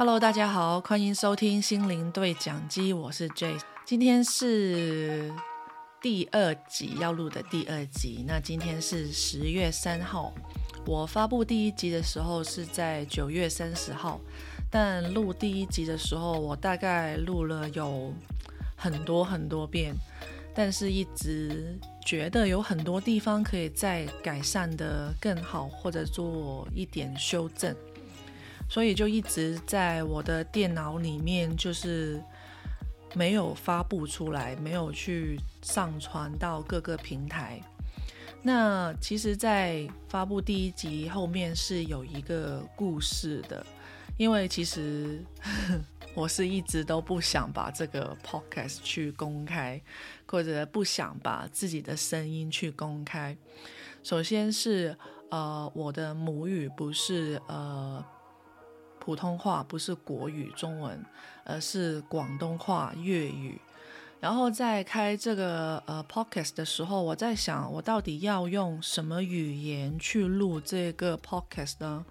Hello，大家好，欢迎收听心灵对讲机，我是 ja。今天是第二集要录的第二集，那今天是十月三号。我发布第一集的时候是在九月三十号，但录第一集的时候，我大概录了有很多很多遍，但是一直觉得有很多地方可以再改善的更好，或者做一点修正。所以就一直在我的电脑里面，就是没有发布出来，没有去上传到各个平台。那其实，在发布第一集后面是有一个故事的，因为其实 我是一直都不想把这个 podcast 去公开，或者不想把自己的声音去公开。首先是呃，我的母语不是呃。普通话不是国语中文，而是广东话粤语。然后在开这个呃 podcast 的时候，我在想，我到底要用什么语言去录这个 podcast 呢？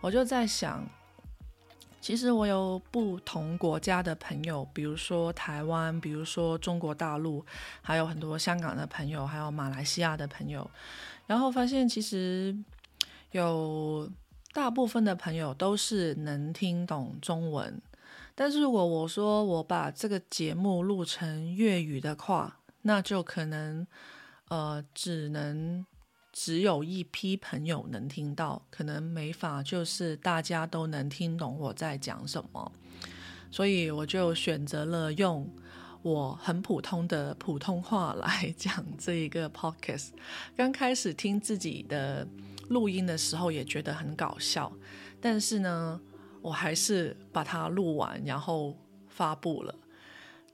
我就在想，其实我有不同国家的朋友，比如说台湾，比如说中国大陆，还有很多香港的朋友，还有马来西亚的朋友。然后发现其实有。大部分的朋友都是能听懂中文，但是如果我说我把这个节目录成粤语的话，那就可能呃只能只有一批朋友能听到，可能没法就是大家都能听懂我在讲什么，所以我就选择了用我很普通的普通话来讲这一个 podcast。刚开始听自己的。录音的时候也觉得很搞笑，但是呢，我还是把它录完，然后发布了。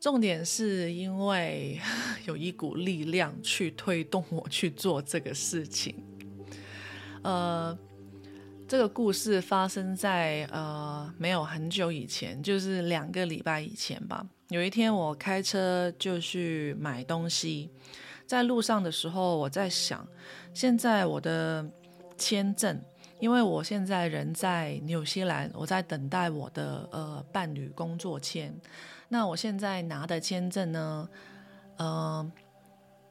重点是因为 有一股力量去推动我去做这个事情。呃，这个故事发生在呃没有很久以前，就是两个礼拜以前吧。有一天我开车就去买东西，在路上的时候，我在想，现在我的。签证，因为我现在人在纽西兰，我在等待我的呃伴侣工作签。那我现在拿的签证呢？呃，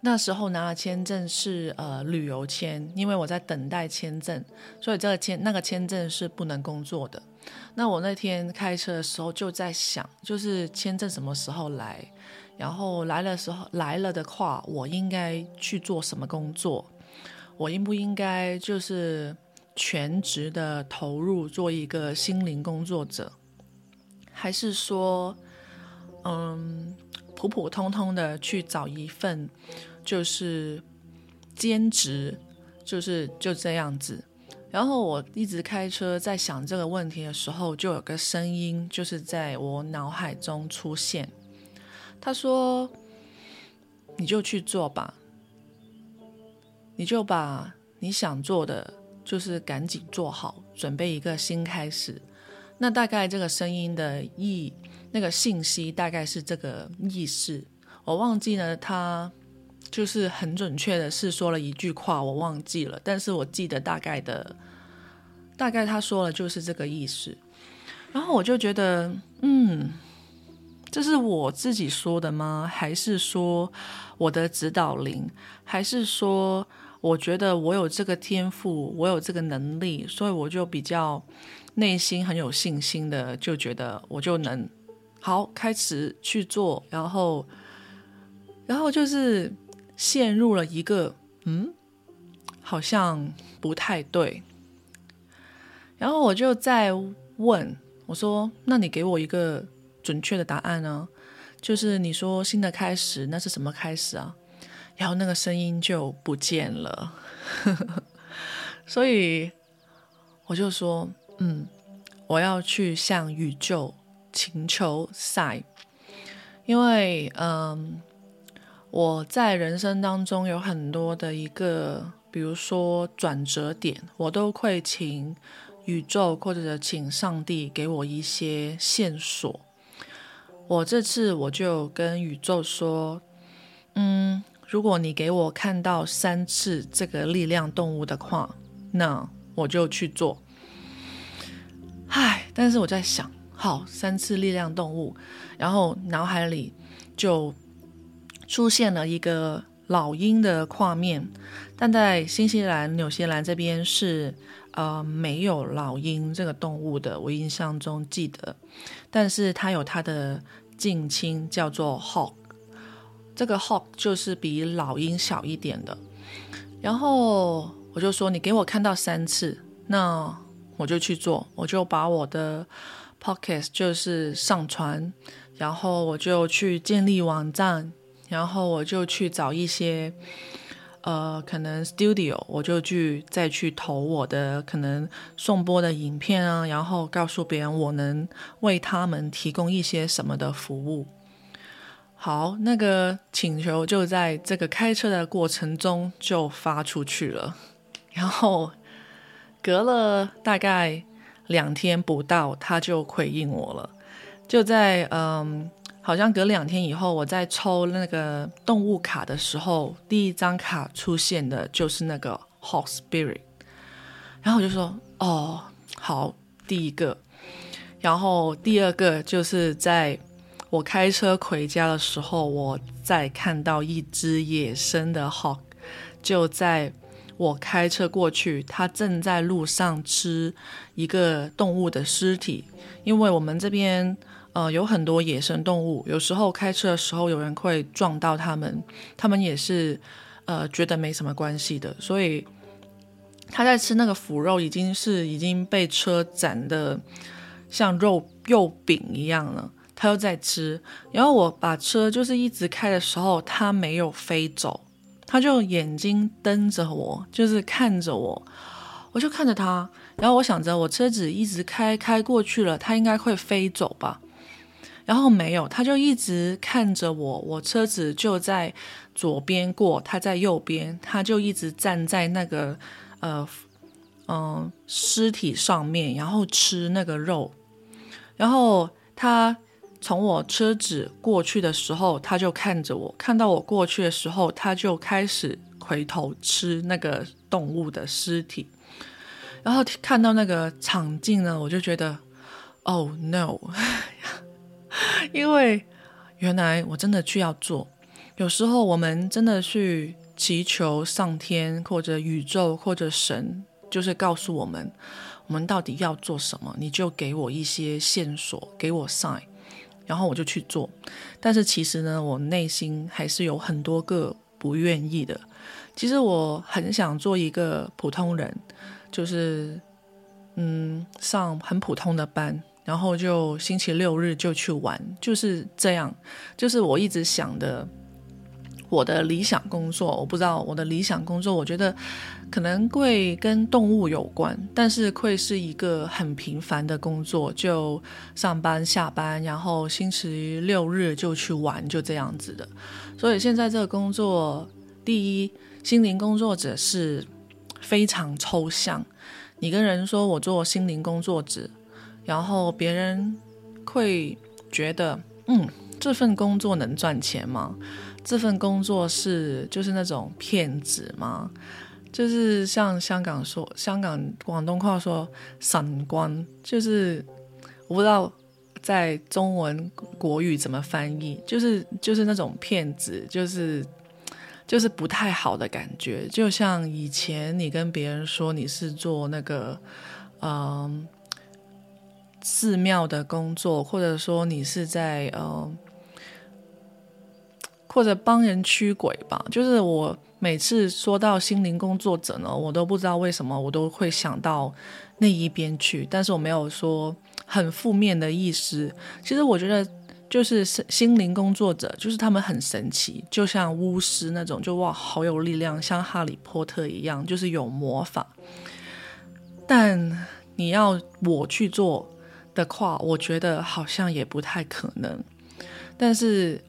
那时候拿的签证是呃旅游签，因为我在等待签证，所以这个签那个签证是不能工作的。那我那天开车的时候就在想，就是签证什么时候来？然后来的时候来了的话，我应该去做什么工作？我应不应该就是全职的投入做一个心灵工作者，还是说，嗯，普普通通的去找一份就是兼职，就是就这样子？然后我一直开车在想这个问题的时候，就有个声音就是在我脑海中出现，他说：“你就去做吧。”你就把你想做的，就是赶紧做好，准备一个新开始。那大概这个声音的意，那个信息大概是这个意思。我忘记了，他就是很准确的是说了一句话，我忘记了，但是我记得大概的，大概他说了就是这个意思。然后我就觉得，嗯，这是我自己说的吗？还是说我的指导灵？还是说？我觉得我有这个天赋，我有这个能力，所以我就比较内心很有信心的，就觉得我就能好开始去做，然后，然后就是陷入了一个嗯，好像不太对，然后我就在问我说：“那你给我一个准确的答案呢？就是你说新的开始，那是什么开始啊？”然后那个声音就不见了，所以我就说，嗯，我要去向宇宙请求赛，因为嗯，我在人生当中有很多的一个，比如说转折点，我都会请宇宙或者请上帝给我一些线索。我这次我就跟宇宙说，嗯。如果你给我看到三次这个力量动物的话，那我就去做。唉，但是我在想，好，三次力量动物，然后脑海里就出现了一个老鹰的画面，但在新西兰、纽西兰这边是呃没有老鹰这个动物的，我印象中记得，但是它有它的近亲叫做 hawk，这个 hawk 就是比老鹰小一点的，然后我就说你给我看到三次，那我就去做，我就把我的。Podcast 就是上传，然后我就去建立网站，然后我就去找一些呃可能 Studio，我就去再去投我的可能送播的影片啊，然后告诉别人我能为他们提供一些什么的服务。好，那个请求就在这个开车的过程中就发出去了，然后隔了大概。两天不到，他就回应我了。就在嗯，好像隔两天以后，我在抽那个动物卡的时候，第一张卡出现的就是那个 Hawk Spirit。然后我就说：“哦，好，第一个。”然后第二个就是在我开车回家的时候，我再看到一只野生的 Hawk，就在。我开车过去，他正在路上吃一个动物的尸体，因为我们这边呃有很多野生动物，有时候开车的时候有人会撞到他们，他们也是呃觉得没什么关系的，所以他在吃那个腐肉，已经是已经被车斩的像肉肉饼一样了，他又在吃，然后我把车就是一直开的时候，他没有飞走。他就眼睛瞪着我，就是看着我，我就看着他，然后我想着我车子一直开开过去了，他应该会飞走吧，然后没有，他就一直看着我，我车子就在左边过，他在右边，他就一直站在那个呃嗯尸体上面，然后吃那个肉，然后他。从我车子过去的时候，他就看着我；看到我过去的时候，他就开始回头吃那个动物的尸体。然后看到那个场景呢，我就觉得，Oh no！因为原来我真的去要做。有时候我们真的去祈求上天或者宇宙或者神，就是告诉我们，我们到底要做什么，你就给我一些线索，给我 sign。然后我就去做，但是其实呢，我内心还是有很多个不愿意的。其实我很想做一个普通人，就是嗯，上很普通的班，然后就星期六日就去玩，就是这样，就是我一直想的。我的理想工作，我不知道我的理想工作，我觉得可能会跟动物有关，但是会是一个很平凡的工作，就上班下班，然后星期六日就去玩，就这样子的。所以现在这个工作，第一，心灵工作者是非常抽象。你跟人说我做心灵工作者，然后别人会觉得，嗯，这份工作能赚钱吗？这份工作是就是那种骗子吗？就是像香港说，香港广东话说“闪光”，就是我不知道在中文国语怎么翻译，就是就是那种骗子，就是就是不太好的感觉。就像以前你跟别人说你是做那个嗯寺庙的工作，或者说你是在嗯。或者帮人驱鬼吧，就是我每次说到心灵工作者呢，我都不知道为什么我都会想到那一边去，但是我没有说很负面的意思。其实我觉得就是心灵工作者，就是他们很神奇，就像巫师那种，就哇好有力量，像哈利波特一样，就是有魔法。但你要我去做的话，我觉得好像也不太可能。但是。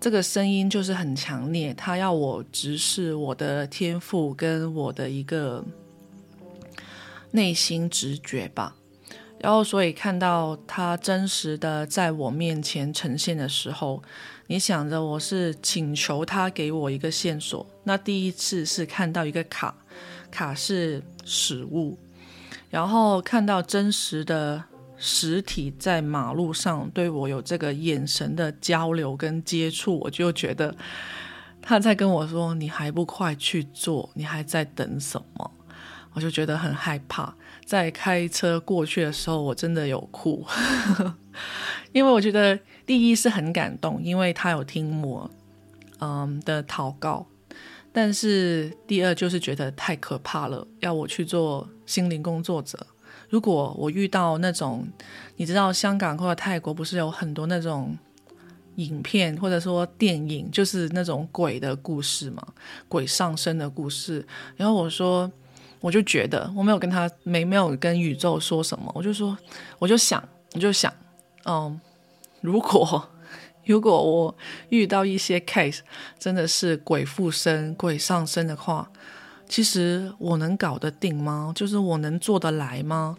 这个声音就是很强烈，他要我直视我的天赋跟我的一个内心直觉吧。然后，所以看到他真实的在我面前呈现的时候，你想着我是请求他给我一个线索。那第一次是看到一个卡，卡是食物，然后看到真实的实体在马路上对我有这个眼神的交流跟接触，我就觉得他在跟我说：“你还不快去做？你还在等什么？”我就觉得很害怕。在开车过去的时候，我真的有哭，因为我觉得第一是很感动，因为他有听我嗯的祷告，但是第二就是觉得太可怕了，要我去做心灵工作者。如果我遇到那种，你知道香港或者泰国不是有很多那种影片或者说电影，就是那种鬼的故事嘛，鬼上身的故事。然后我说，我就觉得我没有跟他没没有跟宇宙说什么，我就说，我就想，我就想，嗯，如果如果我遇到一些 case 真的是鬼附身、鬼上身的话。其实我能搞得定吗？就是我能做得来吗？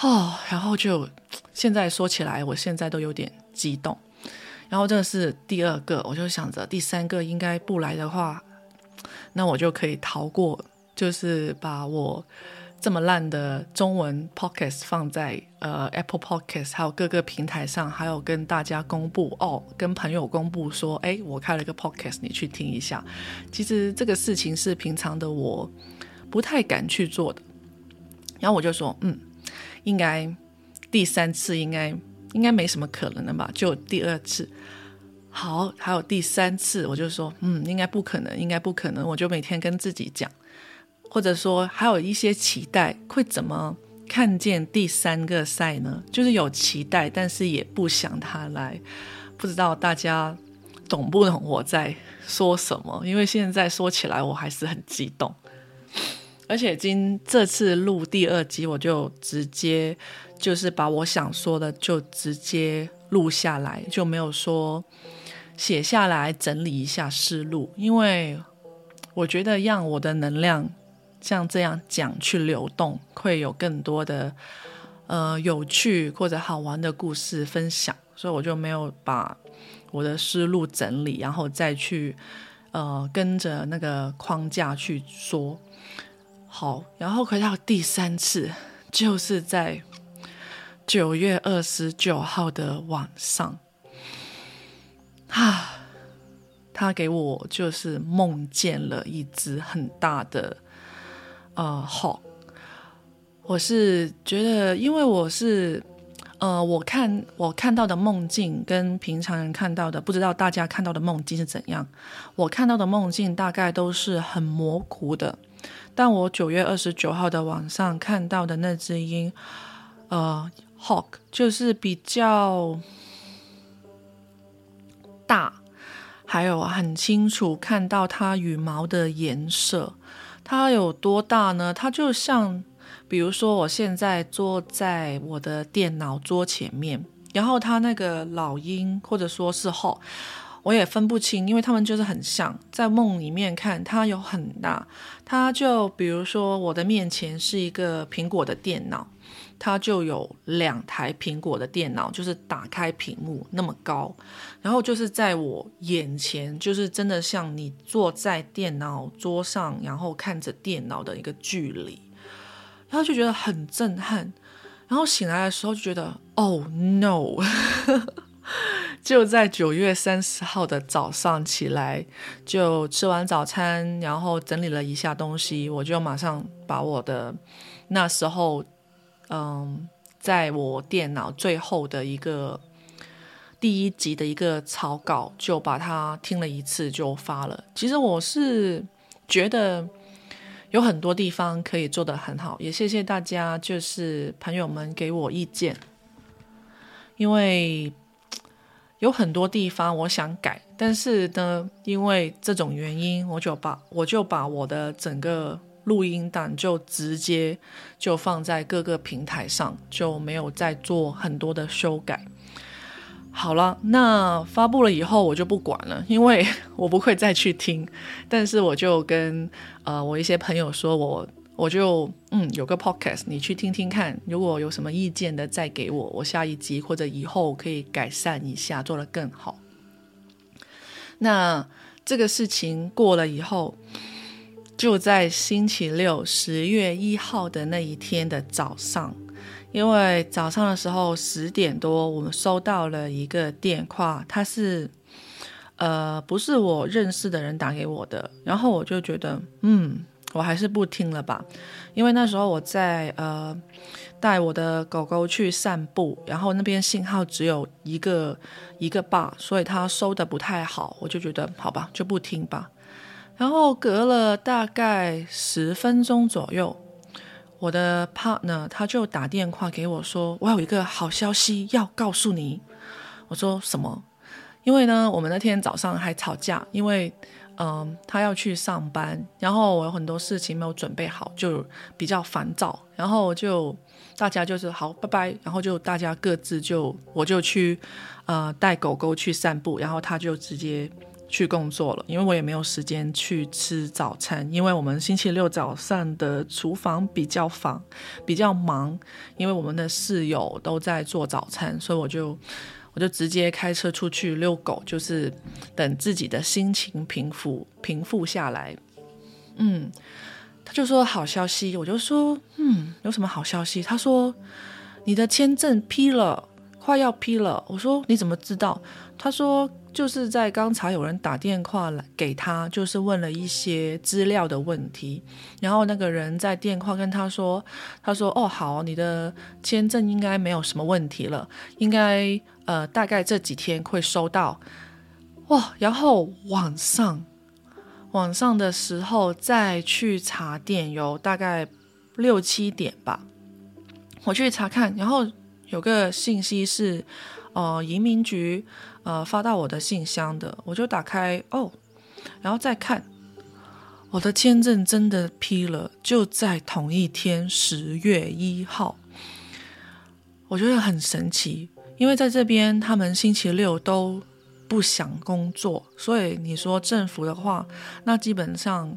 哦，然后就现在说起来，我现在都有点激动。然后这是第二个，我就想着第三个应该不来的话，那我就可以逃过，就是把我。这么烂的中文 podcast 放在呃 Apple Podcast 还有各个平台上，还有跟大家公布哦，跟朋友公布说，哎，我开了个 podcast，你去听一下。其实这个事情是平常的我不太敢去做的。然后我就说，嗯，应该第三次应该应该没什么可能的吧？就第二次，好，还有第三次，我就说，嗯，应该不可能，应该不可能。我就每天跟自己讲。或者说还有一些期待，会怎么看见第三个赛呢？就是有期待，但是也不想他来。不知道大家懂不懂我在说什么？因为现在说起来我还是很激动，而且今这次录第二集，我就直接就是把我想说的就直接录下来，就没有说写下来整理一下思路，因为我觉得让我的能量。像这样讲去流动，会有更多的呃有趣或者好玩的故事分享，所以我就没有把我的思路整理，然后再去呃跟着那个框架去说。好，然后回到第三次，就是在九月二十九号的晚上，啊，他给我就是梦见了一只很大的。呃，好，我是觉得，因为我是，呃，我看我看到的梦境跟平常人看到的，不知道大家看到的梦境是怎样。我看到的梦境大概都是很模糊的，但我九月二十九号的晚上看到的那只鹰，呃，hawk 就是比较大，还有很清楚看到它羽毛的颜色。它有多大呢？它就像，比如说，我现在坐在我的电脑桌前面，然后它那个老鹰或者说是后，我也分不清，因为它们就是很像。在梦里面看，它有很大，它就比如说我的面前是一个苹果的电脑。它就有两台苹果的电脑，就是打开屏幕那么高，然后就是在我眼前，就是真的像你坐在电脑桌上，然后看着电脑的一个距离，然后就觉得很震撼。然后醒来的时候就觉得，Oh no！就在九月三十号的早上起来，就吃完早餐，然后整理了一下东西，我就马上把我的那时候。嗯，在我电脑最后的一个第一集的一个草稿，就把它听了一次就发了。其实我是觉得有很多地方可以做得很好，也谢谢大家，就是朋友们给我意见，因为有很多地方我想改，但是呢，因为这种原因，我就把我就把我的整个。录音档就直接就放在各个平台上，就没有再做很多的修改。好了，那发布了以后我就不管了，因为我不会再去听。但是我就跟呃我一些朋友说，我我就嗯有个 podcast，你去听听看，如果有什么意见的再给我，我下一集或者以后可以改善一下，做得更好。那这个事情过了以后。就在星期六十月一号的那一天的早上，因为早上的时候十点多，我们收到了一个电话，他是呃不是我认识的人打给我的，然后我就觉得嗯，我还是不听了吧，因为那时候我在呃带我的狗狗去散步，然后那边信号只有一个一个坝，所以它收的不太好，我就觉得好吧，就不听吧。然后隔了大概十分钟左右。我的 partner 他就打电话给我说：“我有一个好消息要告诉你。”我说：“什么？”因为呢，我们那天早上还吵架，因为嗯，他要去上班，然后我有很多事情没有准备好，就比较烦躁。然后就大家就是好，拜拜。然后就大家各自就我就去呃带狗狗去散步，然后他就直接。去工作了，因为我也没有时间去吃早餐，因为我们星期六早上的厨房比较忙，比较忙，因为我们的室友都在做早餐，所以我就我就直接开车出去遛狗，就是等自己的心情平复平复下来。嗯，他就说好消息，我就说嗯，有什么好消息？他说你的签证批了，快要批了。我说你怎么知道？他说。就是在刚才有人打电话来给他，就是问了一些资料的问题，然后那个人在电话跟他说：“他说哦好，你的签证应该没有什么问题了，应该呃大概这几天会收到。”哇，然后晚上晚上的时候再去查电邮，大概六七点吧，我去查看，然后有个信息是，呃移民局。呃，发到我的信箱的，我就打开哦，然后再看，我的签证真的批了，就在同一天，十月一号。我觉得很神奇，因为在这边他们星期六都不想工作，所以你说政府的话，那基本上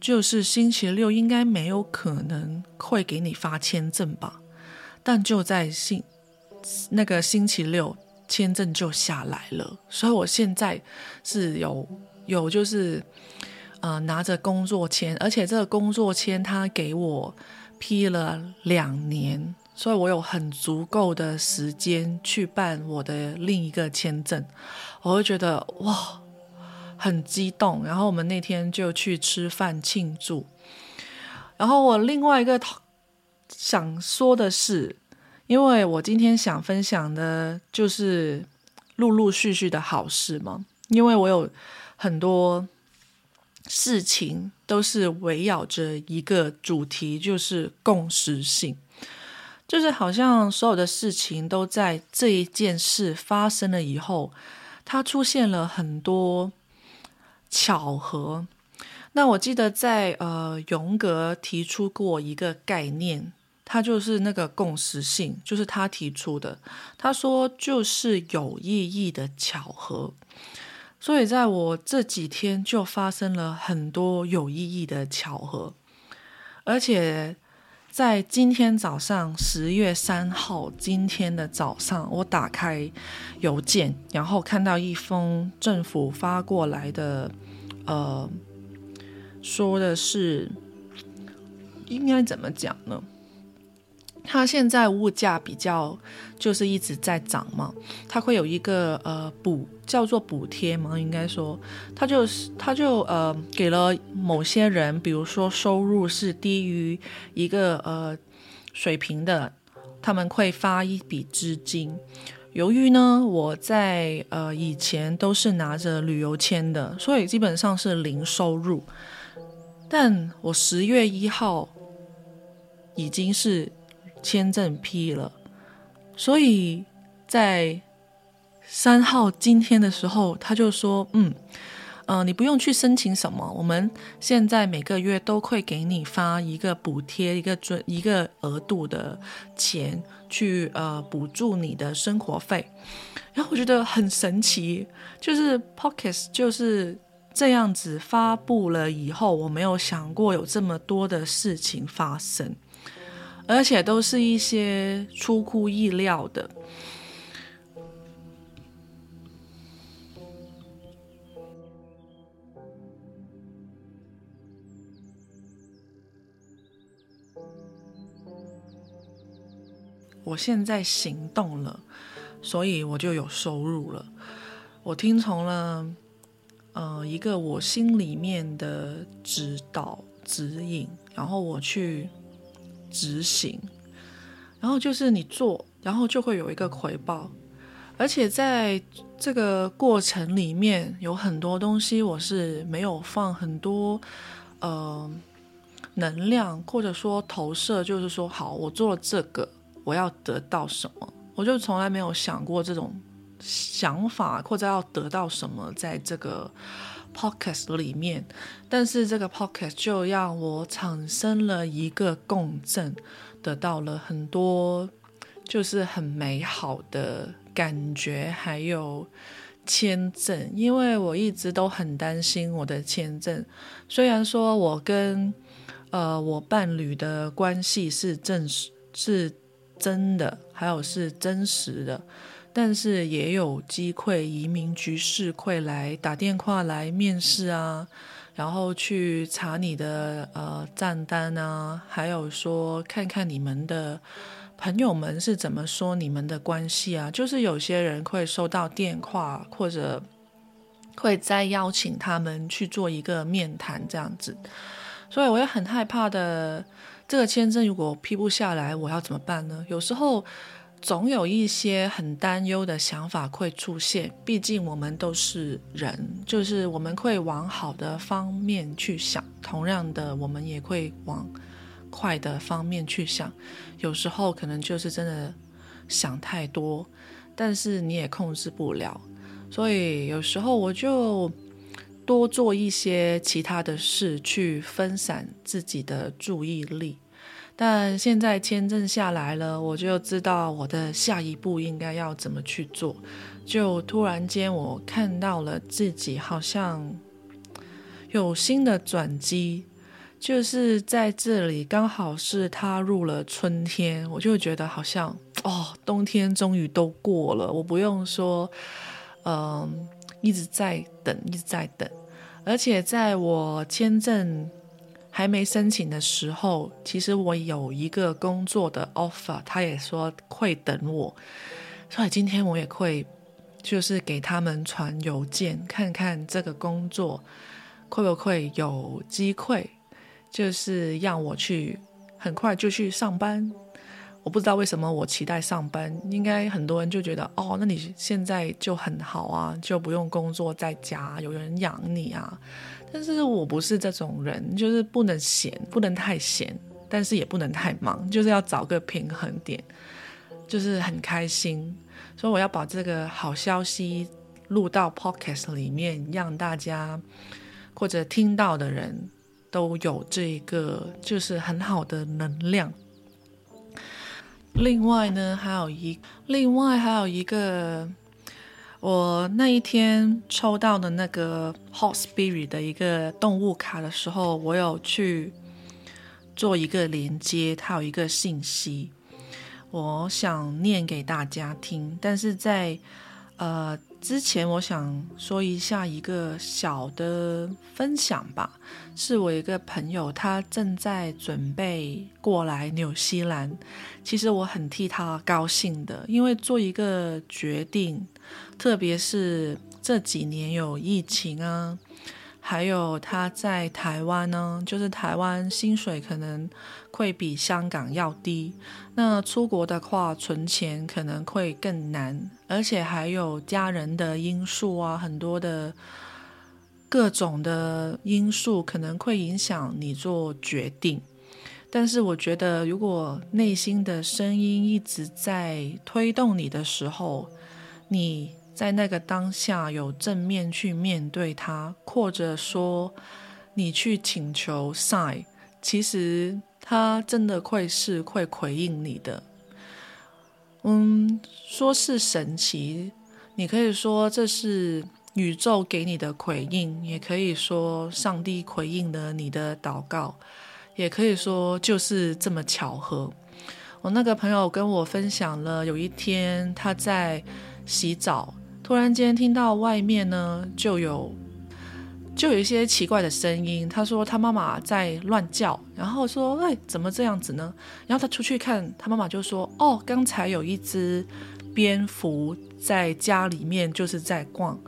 就是星期六应该没有可能会给你发签证吧？但就在星那个星期六。签证就下来了，所以我现在是有有就是，呃，拿着工作签，而且这个工作签他给我批了两年，所以我有很足够的时间去办我的另一个签证，我会觉得哇，很激动。然后我们那天就去吃饭庆祝。然后我另外一个想说的是。因为我今天想分享的就是陆陆续续的好事嘛，因为我有很多事情都是围绕着一个主题，就是共识性，就是好像所有的事情都在这一件事发生了以后，它出现了很多巧合。那我记得在呃，荣格提出过一个概念。他就是那个共识性，就是他提出的。他说就是有意义的巧合，所以在我这几天就发生了很多有意义的巧合，而且在今天早上十月三号今天的早上，我打开邮件，然后看到一封政府发过来的，呃，说的是应该怎么讲呢？它现在物价比较就是一直在涨嘛，它会有一个呃补叫做补贴嘛，应该说，它就是它就呃给了某些人，比如说收入是低于一个呃水平的，他们会发一笔资金。由于呢我在呃以前都是拿着旅游签的，所以基本上是零收入，但我十月一号已经是。签证批了，所以在三号今天的时候，他就说：“嗯，呃，你不用去申请什么，我们现在每个月都会给你发一个补贴，一个准一个额度的钱，去呃补助你的生活费。”然后我觉得很神奇，就是 Pockets 就是这样子发布了以后，我没有想过有这么多的事情发生。而且都是一些出乎意料的。我现在行动了，所以我就有收入了。我听从了，呃，一个我心里面的指导指引，然后我去执行，然后就是你做，然后就会有一个回报。而且在这个过程里面，有很多东西我是没有放很多，呃，能量或者说投射，就是说，好，我做了这个，我要得到什么？我就从来没有想过这种想法，或者要得到什么，在这个 podcast 里面。但是这个 podcast 就让我产生了一个共振，得到了很多，就是很美好的。感觉还有签证，因为我一直都很担心我的签证。虽然说我跟呃我伴侣的关系是真实是真的，还有是真实的，但是也有机会移民局是会来打电话来面试啊，然后去查你的呃账单啊，还有说看看你们的。朋友们是怎么说你们的关系啊？就是有些人会收到电话，或者会再邀请他们去做一个面谈这样子，所以我也很害怕的。这个签证如果批不下来，我要怎么办呢？有时候总有一些很担忧的想法会出现，毕竟我们都是人，就是我们会往好的方面去想，同样的，我们也会往。快的方面去想，有时候可能就是真的想太多，但是你也控制不了，所以有时候我就多做一些其他的事，去分散自己的注意力。但现在签证下来了，我就知道我的下一步应该要怎么去做。就突然间，我看到了自己好像有新的转机。就是在这里，刚好是踏入了春天，我就觉得好像哦，冬天终于都过了，我不用说，嗯，一直在等，一直在等。而且在我签证还没申请的时候，其实我有一个工作的 offer，他也说会等我，所以今天我也会就是给他们传邮件，看看这个工作会不会有机会。就是让我去很快就去上班，我不知道为什么我期待上班，应该很多人就觉得哦，那你现在就很好啊，就不用工作在家，有人养你啊。但是我不是这种人，就是不能闲，不能太闲，但是也不能太忙，就是要找个平衡点，就是很开心。所以我要把这个好消息录到 podcast 里面，让大家或者听到的人。都有这个就是很好的能量。另外呢，还有一另外还有一个，我那一天抽到的那个 Hot Spirit 的一个动物卡的时候，我有去做一个连接，它有一个信息，我想念给大家听，但是在呃。之前我想说一下一个小的分享吧，是我一个朋友，他正在准备过来纽西兰，其实我很替他高兴的，因为做一个决定，特别是这几年有疫情啊。还有他在台湾呢，就是台湾薪水可能会比香港要低，那出国的话存钱可能会更难，而且还有家人的因素啊，很多的各种的因素可能会影响你做决定。但是我觉得，如果内心的声音一直在推动你的时候，你。在那个当下，有正面去面对他，或者说你去请求 sign，其实他真的会是会回应你的。嗯，说是神奇，你可以说这是宇宙给你的回应，也可以说上帝回应了你的祷告，也可以说就是这么巧合。我那个朋友跟我分享了，有一天他在洗澡。突然间听到外面呢就有就有一些奇怪的声音。他说他妈妈在乱叫，然后说：“哎，怎么这样子呢？”然后他出去看，他妈妈就说：“哦，刚才有一只蝙蝠在家里面就是在逛。”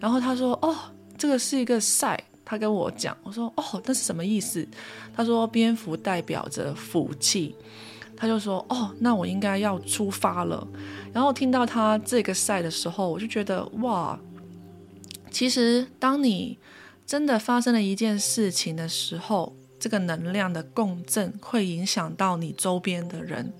然后他说：“哦，这个是一个赛。”他跟我讲，我说：“哦，那是什么意思？”他说：“蝙蝠代表着福气。”他就说：“哦，那我应该要出发了。”然后听到他这个赛的时候，我就觉得哇，其实当你真的发生了一件事情的时候，这个能量的共振会影响到你周边的人。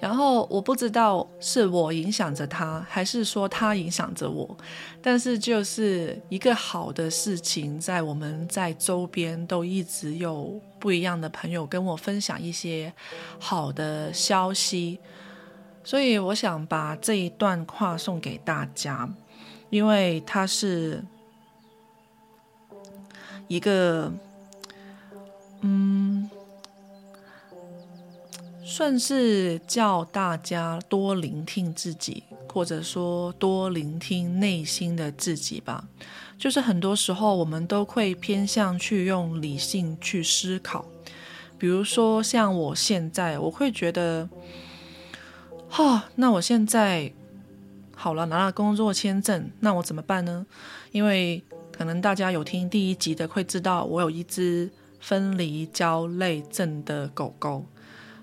然后我不知道是我影响着他，还是说他影响着我，但是就是一个好的事情，在我们在周边都一直有不一样的朋友跟我分享一些好的消息，所以我想把这一段话送给大家，因为它是一个，嗯。算是叫大家多聆听自己，或者说多聆听内心的自己吧。就是很多时候我们都会偏向去用理性去思考，比如说像我现在，我会觉得，哈，那我现在好了，拿了工作签证，那我怎么办呢？因为可能大家有听第一集的会知道，我有一只分离焦虑症的狗狗。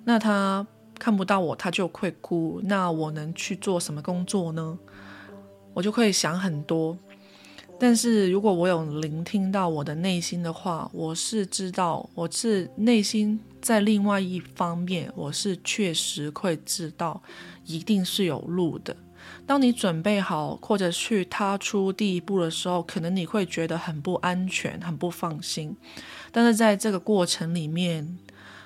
那他看不到我，他就会哭。那我能去做什么工作呢？我就会想很多。但是如果我有聆听到我的内心的话，我是知道，我是内心在另外一方面，我是确实会知道，一定是有路的。当你准备好或者去踏出第一步的时候，可能你会觉得很不安全、很不放心。但是在这个过程里面，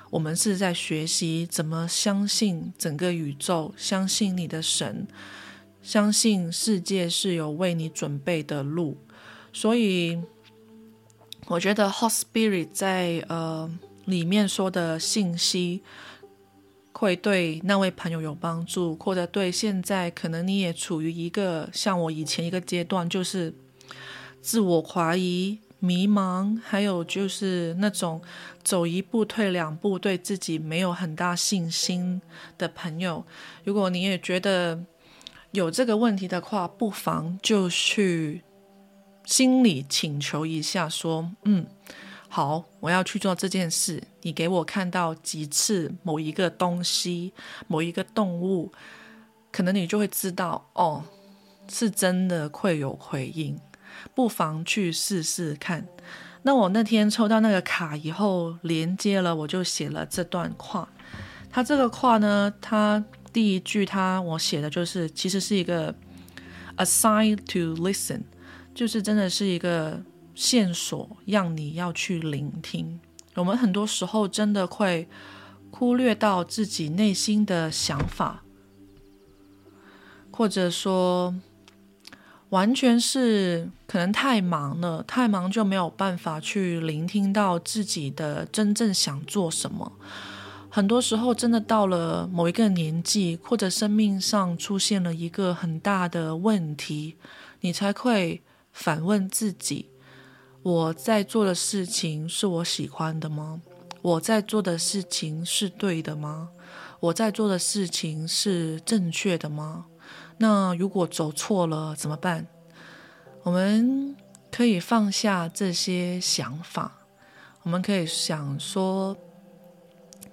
我们是在学习怎么相信整个宇宙，相信你的神，相信世界是有为你准备的路。所以，我觉得 Hot Spirit 在呃里面说的信息，会对那位朋友有帮助，或者对现在可能你也处于一个像我以前一个阶段，就是自我怀疑。迷茫，还有就是那种走一步退两步，对自己没有很大信心的朋友，如果你也觉得有这个问题的话，不妨就去心里请求一下，说：“嗯，好，我要去做这件事。你给我看到几次某一个东西、某一个动物，可能你就会知道，哦，是真的会有回应。”不妨去试试看。那我那天抽到那个卡以后，连接了，我就写了这段话。他这个话呢，他第一句他我写的就是，其实是一个 a sign to listen，就是真的是一个线索，让你要去聆听。我们很多时候真的会忽略到自己内心的想法，或者说。完全是可能太忙了，太忙就没有办法去聆听到自己的真正想做什么。很多时候，真的到了某一个年纪，或者生命上出现了一个很大的问题，你才会反问自己：我在做的事情是我喜欢的吗？我在做的事情是对的吗？我在做的事情是正确的吗？那如果走错了怎么办？我们可以放下这些想法，我们可以想说，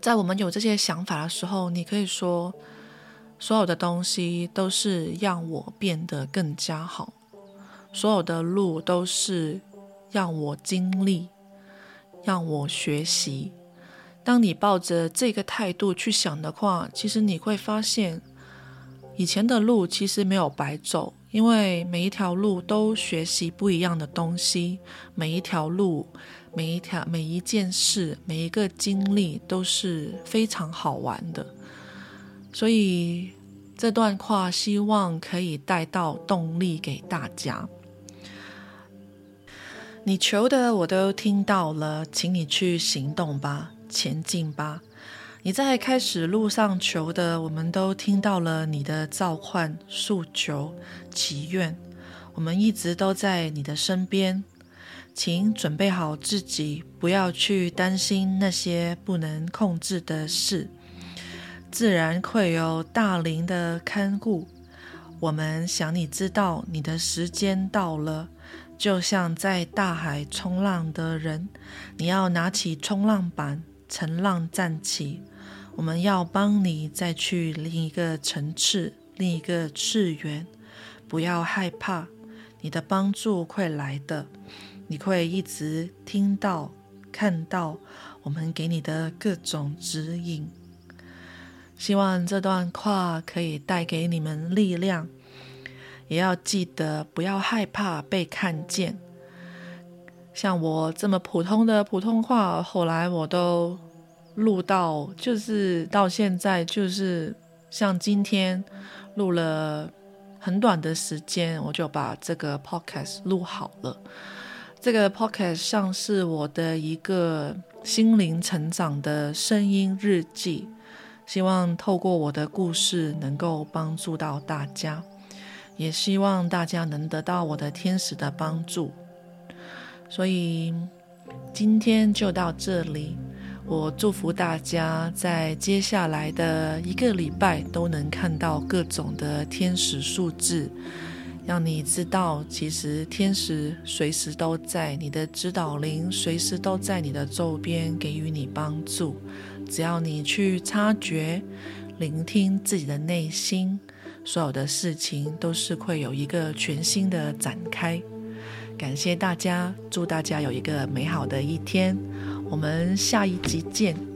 在我们有这些想法的时候，你可以说，所有的东西都是让我变得更加好，所有的路都是让我经历，让我学习。当你抱着这个态度去想的话，其实你会发现。以前的路其实没有白走，因为每一条路都学习不一样的东西，每一条路、每一条、每一件事、每一个经历都是非常好玩的。所以这段话希望可以带到动力给大家。你求的我都听到了，请你去行动吧，前进吧。你在开始路上求的，我们都听到了你的召唤、诉求、祈愿。我们一直都在你的身边，请准备好自己，不要去担心那些不能控制的事，自然会有大灵的看顾。我们想你知道，你的时间到了，就像在大海冲浪的人，你要拿起冲浪板，乘浪站起。我们要帮你再去另一个层次，另一个次元。不要害怕，你的帮助会来的。你会一直听到、看到我们给你的各种指引。希望这段话可以带给你们力量，也要记得不要害怕被看见。像我这么普通的普通话，后来我都录到，就是到现在，就是像今天录了很短的时间，我就把这个 podcast 录好了。这个 podcast 像是我的一个心灵成长的声音日记。希望透过我的故事能够帮助到大家，也希望大家能得到我的天使的帮助。所以今天就到这里，我祝福大家在接下来的一个礼拜都能看到各种的天使数字，让你知道，其实天使随时都在，你的指导灵随时都在你的周边给予你帮助。只要你去察觉、聆听自己的内心，所有的事情都是会有一个全新的展开。感谢大家，祝大家有一个美好的一天。我们下一集见。